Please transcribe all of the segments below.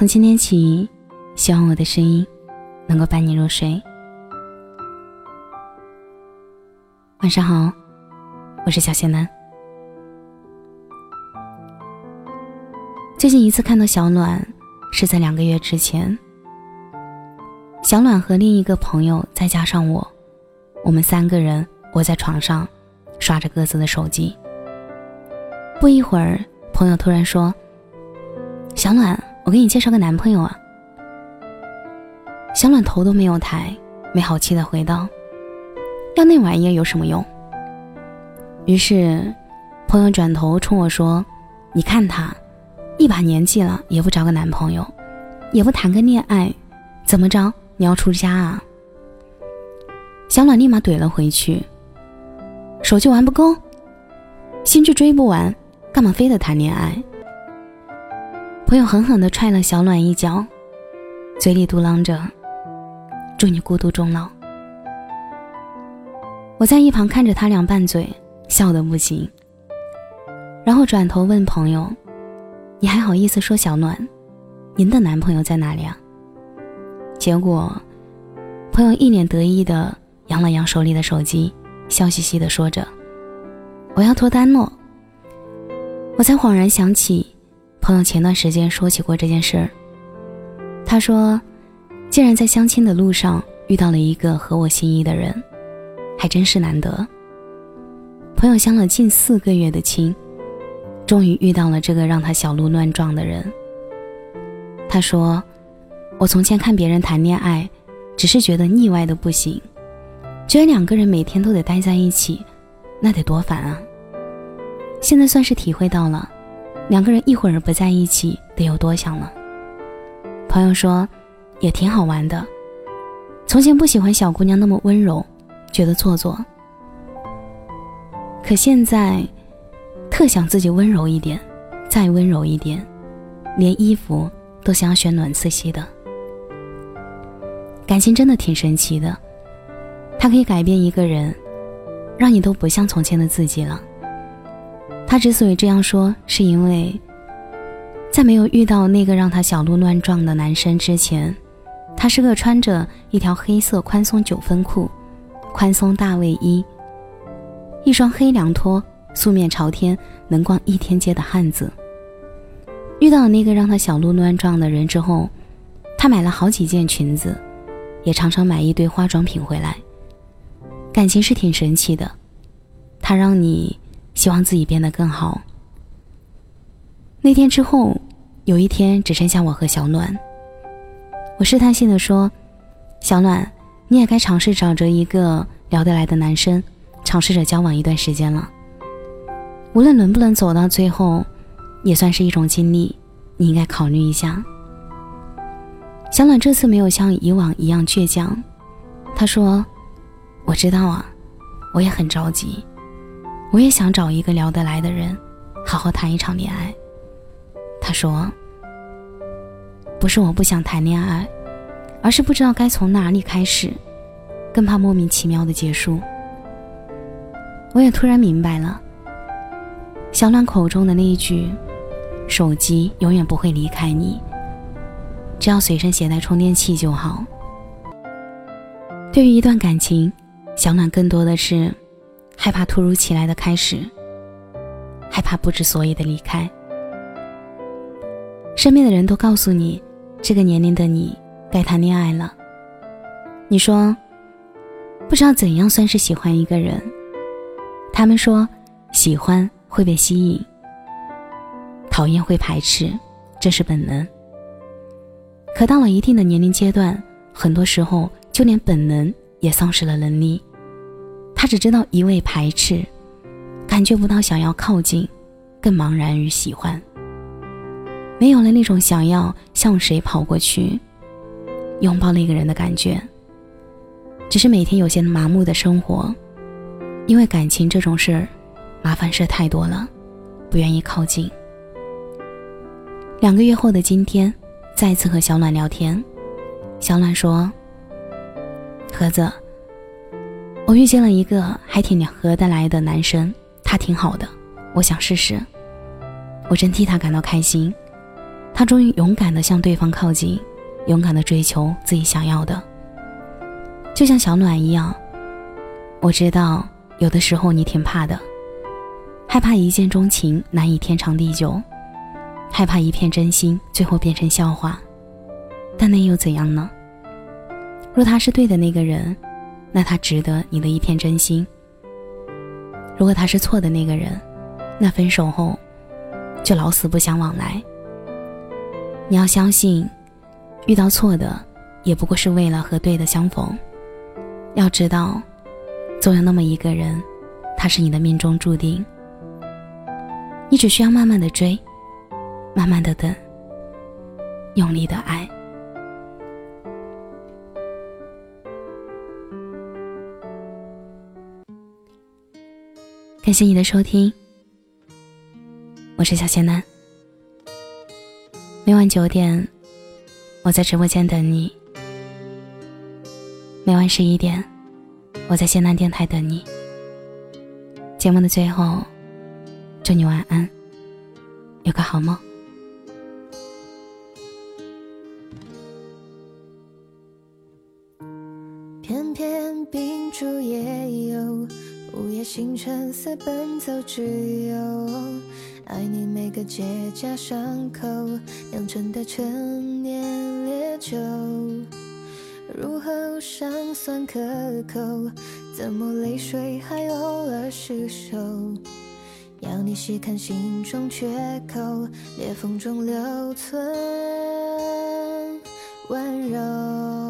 从今天起，希望我的声音能够伴你入睡。晚上好，我是小仙男。最近一次看到小暖，是在两个月之前。小暖和另一个朋友，再加上我，我们三个人窝在床上，刷着各自的手机。不一会儿，朋友突然说：“小暖。”我给你介绍个男朋友啊！小暖头都没有抬，没好气的回道：“要那玩意儿有什么用？”于是，朋友转头冲我说：“你看他，一把年纪了也不找个男朋友，也不谈个恋爱，怎么着？你要出家啊？”小暖立马怼了回去：“手机玩不够，兴趣追不完，干嘛非得谈恋爱？”朋友狠狠地踹了小暖一脚，嘴里嘟囔着：“祝你孤独终老。”我在一旁看着他俩拌嘴，笑得不行。然后转头问朋友：“你还好意思说小暖？您的男朋友在哪里啊？”结果，朋友一脸得意地扬了扬手里的手机，笑嘻嘻地说着：“我要脱单了。”我才恍然想起。朋友前段时间说起过这件事儿。他说：“竟然在相亲的路上遇到了一个合我心意的人，还真是难得。”朋友相了近四个月的亲，终于遇到了这个让他小鹿乱撞的人。他说：“我从前看别人谈恋爱，只是觉得腻歪的不行，觉得两个人每天都得待在一起，那得多烦啊。现在算是体会到了。”两个人一会儿不在一起得有多想了。朋友说，也挺好玩的。从前不喜欢小姑娘那么温柔，觉得做作。可现在，特想自己温柔一点，再温柔一点，连衣服都想要选暖色系的。感情真的挺神奇的，它可以改变一个人，让你都不像从前的自己了。他之所以这样说，是因为，在没有遇到那个让他小鹿乱撞的男生之前，他是个穿着一条黑色宽松九分裤、宽松大卫衣、一双黑凉拖、素面朝天、能逛一天街的汉子。遇到那个让他小鹿乱撞的人之后，他买了好几件裙子，也常常买一堆化妆品回来。感情是挺神奇的，他让你。希望自己变得更好。那天之后，有一天只剩下我和小暖。我试探性的说：“小暖，你也该尝试找着一个聊得来的男生，尝试着交往一段时间了。无论能不能走到最后，也算是一种经历，你应该考虑一下。”小暖这次没有像以往一样倔强，他说：“我知道啊，我也很着急。”我也想找一个聊得来的人，好好谈一场恋爱。他说：“不是我不想谈恋爱，而是不知道该从哪里开始，更怕莫名其妙的结束。”我也突然明白了，小暖口中的那一句：“手机永远不会离开你，只要随身携带充电器就好。”对于一段感情，小暖更多的是。害怕突如其来的开始，害怕不知所以的离开。身边的人都告诉你，这个年龄的你该谈恋爱了。你说，不知道怎样算是喜欢一个人。他们说，喜欢会被吸引，讨厌会排斥，这是本能。可到了一定的年龄阶段，很多时候就连本能也丧失了能力。他只知道一味排斥，感觉不到想要靠近，更茫然于喜欢。没有了那种想要向谁跑过去，拥抱那个人的感觉。只是每天有些麻木的生活，因为感情这种事儿，麻烦事太多了，不愿意靠近。两个月后的今天，再次和小暖聊天，小暖说：“盒子。”我遇见了一个还挺合得来的男生，他挺好的，我想试试。我真替他感到开心。他终于勇敢地向对方靠近，勇敢地追求自己想要的。就像小暖一样，我知道有的时候你挺怕的，害怕一见钟情难以天长地久，害怕一片真心最后变成笑话。但那又怎样呢？若他是对的那个人，那他值得你的一片真心；如果他是错的那个人，那分手后就老死不相往来。你要相信，遇到错的也不过是为了和对的相逢。要知道，总有那么一个人，他是你的命中注定。你只需要慢慢的追，慢慢的等，用力的爱。感谢你的收听，我是小仙男。每晚九点，我在直播间等你；每晚十一点，我在仙男电台等你。节目的最后，祝你晚安，有个好梦。偏偏秉烛夜游。午夜星辰似奔走之友，爱你每个结痂伤口酿成的陈年烈酒，入喉尚酸可口，怎么泪水还偶尔失守？要你细看心中缺口，裂缝中留存温柔。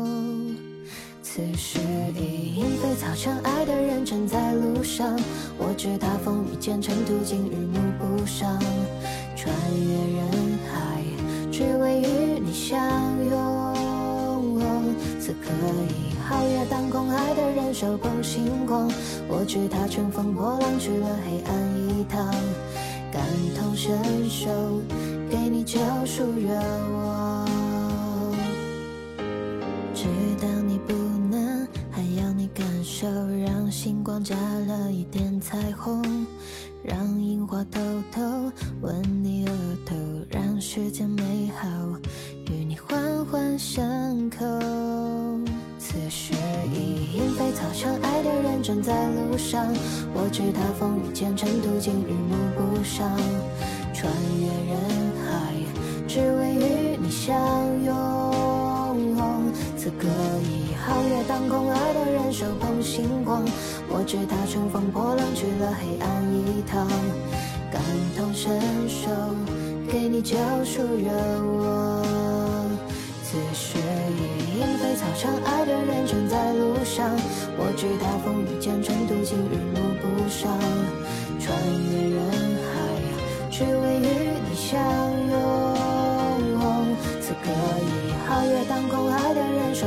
此时已莺飞草长，爱的人正在路上。我知他风雨兼程，途经日暮不赏。穿越人海，只为与你相拥。此刻已皓月当空，爱的人手捧星光。我知他乘风破浪去了黑暗一趟，感同身受，给你救赎热望。加了一点彩虹，让樱花偷偷吻你额头，让世间美好与你环环相扣。此时已莺飞草长，爱的人正在路上。我知他风雨兼程，途经日暮不赏，穿越人海，只为与你相拥。此刻已皓月当空，爱的人手捧星光。我知他乘风破浪去了黑暗一趟，感同身受，给你救赎热望。此时已莺飞草长，爱的人正在路上。我知他风雨兼程，途经日暮不赏，穿越人海，只为与你相拥。此刻已皓月当空，爱的人。手